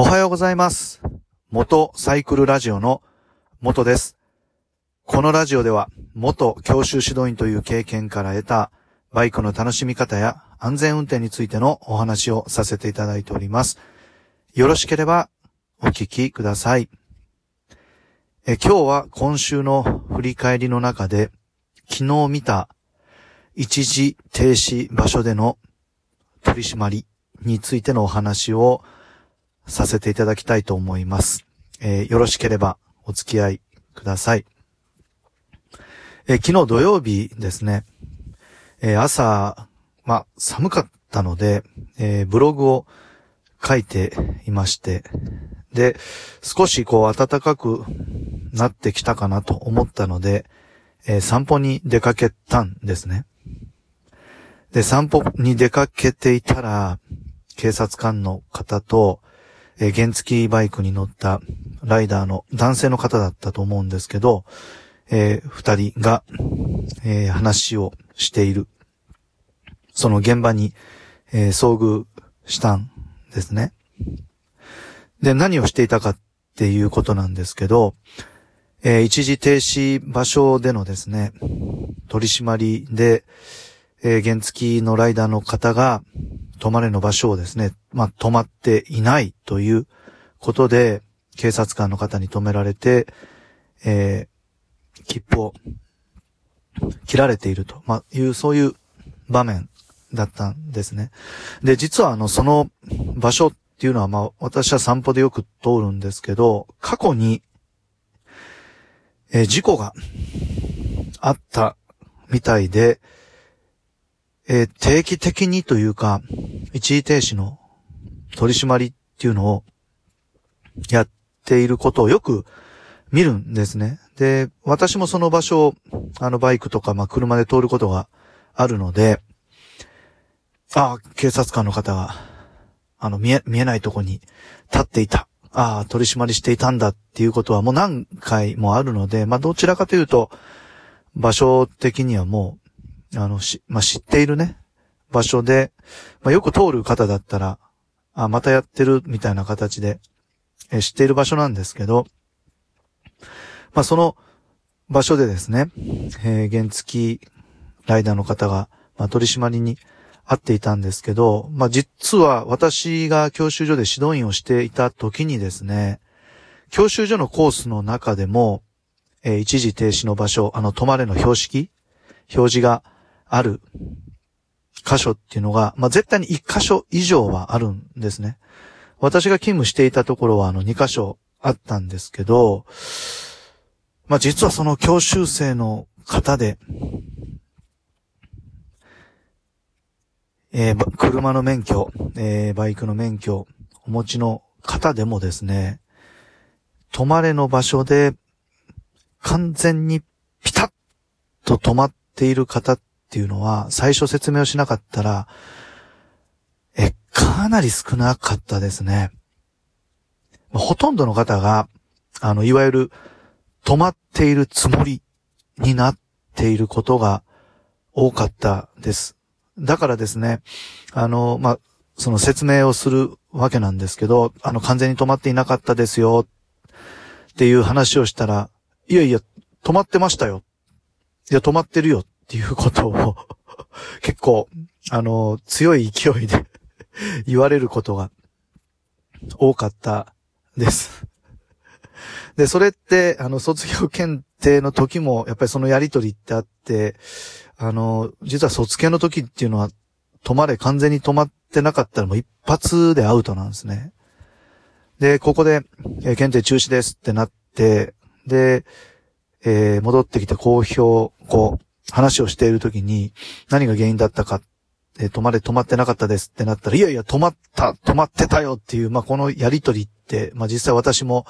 おはようございます。元サイクルラジオの元です。このラジオでは元教習指導員という経験から得たバイクの楽しみ方や安全運転についてのお話をさせていただいております。よろしければお聞きください。え今日は今週の振り返りの中で昨日見た一時停止場所での取り締まりについてのお話をさせていただきたいと思います。えーよろしければお付き合いください。えー昨日土曜日ですね、えー朝、ま、寒かったので、えブログを書いていまして、で、少しこう暖かくなってきたかなと思ったので、え散歩に出かけたんですね。で、散歩に出かけていたら、警察官の方と、えー原付バイクに乗ったライダーの男性の方だったと思うんですけど、えー二人が、えー話をしている。その現場に、えー遭遇したんですね。で、何をしていたかっていうことなんですけど、えー一時停止場所でのですね、取り締まりで、えー原付のライダーの方が、止まれの場所をですね、まあ、止まっていないということで、警察官の方に止められて、えー切符を切られていると、まあ、いう、そういう場面だったんですね。で、実はあの、その場所っていうのは、まあ、私は散歩でよく通るんですけど、過去に、えー事故があったみたいで、えー定期的にというか、一時停止の取り締まりっていうのをやっていることをよく見るんですね。で、私もその場所を、あのバイクとか、まあ、車で通ることがあるので、ああ、警察官の方が、あの、見え、見えないとこに立っていた。ああ、取り締まりしていたんだっていうことはもう何回もあるので、まあ、どちらかというと、場所的にはもう、あの、し、まあ、知っているね、場所で、まあ、よく通る方だったら、あ、またやってるみたいな形で、え知っている場所なんですけど、まあ、その場所でですね、えー原付ライダーの方が、まあ、取締りに会っていたんですけど、まあ、実は私が教習所で指導員をしていた時にですね、教習所のコースの中でも、えー一時停止の場所、あの、止まれの標識表示がある箇所っていうのが、まあ、絶対に1箇所以上はあるんですね。私が勤務していたところは、あの、2箇所あったんですけど、まあ、実はその教習生の方で、えー車の免許、えーバイクの免許、お持ちの方でもですね、止まれの場所で、完全にピタッと止まっている方っっていうのは、最初説明をしなかったら、え、かなり少なかったですね。ほとんどの方が、あの、いわゆる、止まっているつもりになっていることが多かったです。だからですね、あの、まあ、その説明をするわけなんですけど、あの、完全に止まっていなかったですよ、っていう話をしたら、いやいや、止まってましたよ。いや、止まってるよっていうことを、結構、あの、強い勢いで 言われることが多かったです。で、それって、あの、卒業検定の時も、やっぱりそのやりとりってあって、あの、実は卒検の時っていうのは、止まれ、完全に止まってなかったらもう一発でアウトなんですね。で、ここで、えー検定中止ですってなって、で、えー戻ってきて公表、こう、話をしている時に、何が原因だったか、えー止まれ、止まってなかったですってなったら、いやいや、止まった、止まってたよっていう、まあ、このやりとりって、まあ、実際私も、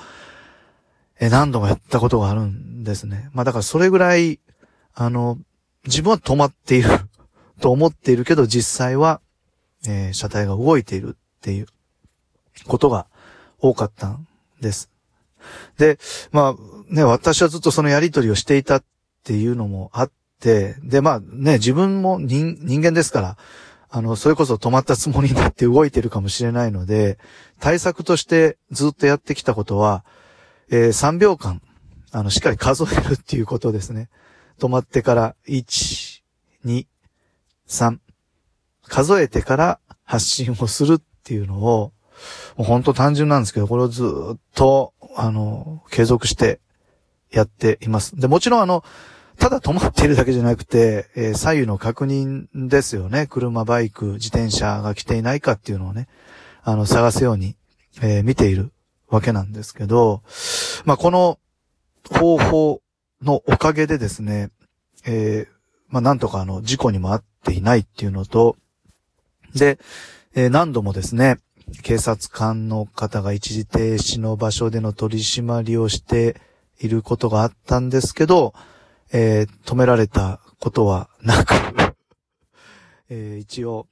えー何度もやったことがあるんですね。まあ、だからそれぐらい、あの、自分は止まっている と思っているけど、実際は、えー車体が動いているっていうことが多かったんです。で、まあね、私はずっとそのやりとりをしていたっていうのもあって、で、まあね、自分も人人間ですから、あの、それこそ止まったつもりになって動いてるかもしれないので、対策としてずっとやってきたことは、えー、3秒間、あの、しっかり数えるっていうことですね。止まってから、1、2、3、数えてから発信をするっていうのを、もう本当単純なんですけど、これをずっと、あの、継続してやっています。で、もちろんあの、ただ止まっているだけじゃなくて、えー、左右の確認ですよね。車、バイク、自転車が来ていないかっていうのをね、あの、探すように、えー、見ているわけなんですけど、まあ、この方法のおかげでですね、えー、まあ、なんとかあの、事故にもあっていないっていうのと、で、えー、何度もですね、警察官の方が一時停止の場所での取り締まりをしていることがあったんですけど、えー、止められたことはなく えー、一応、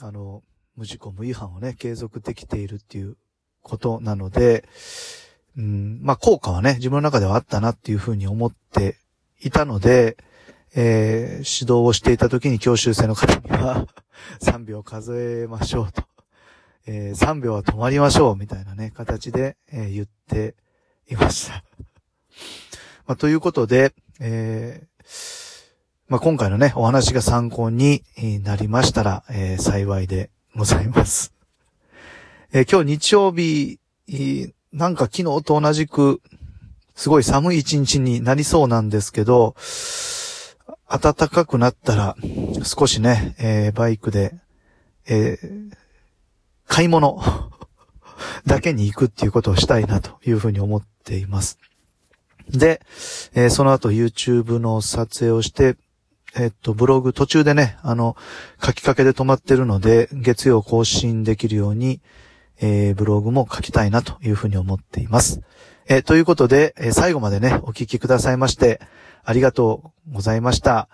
あの、無事故無違反をね、継続できているっていうことなので、うん、まあ、効果はね、自分の中ではあったなっていうふうに思っていたので、えー、指導をしていた時に教習生の方には 3秒数えましょうと。えー、3秒は止まりましょうみたいなね、形で、えー、言っていましたまあ、ということで、えー、まあ、今回のね、お話が参考になりましたら、えー、幸いでございます。えー、今日日曜日、なんか昨日と同じく、すごい寒い一日になりそうなんですけど、暖かくなったら、少しね、えー、バイクで、えー、買い物 だけに行くっていうことをしたいなというふうに思っています。で、えー、その後 YouTube の撮影をして、えっと、ブログ途中でね、あの、書きかけで止まってるので、月曜更新できるように、えー、ブログも書きたいなというふうに思っています。えー、ということで、えー、最後までね、お聞きくださいまして、ありがとうございました。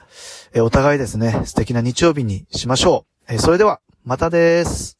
えお互いですね、素敵な日曜日にしましょう。えそれでは、またです。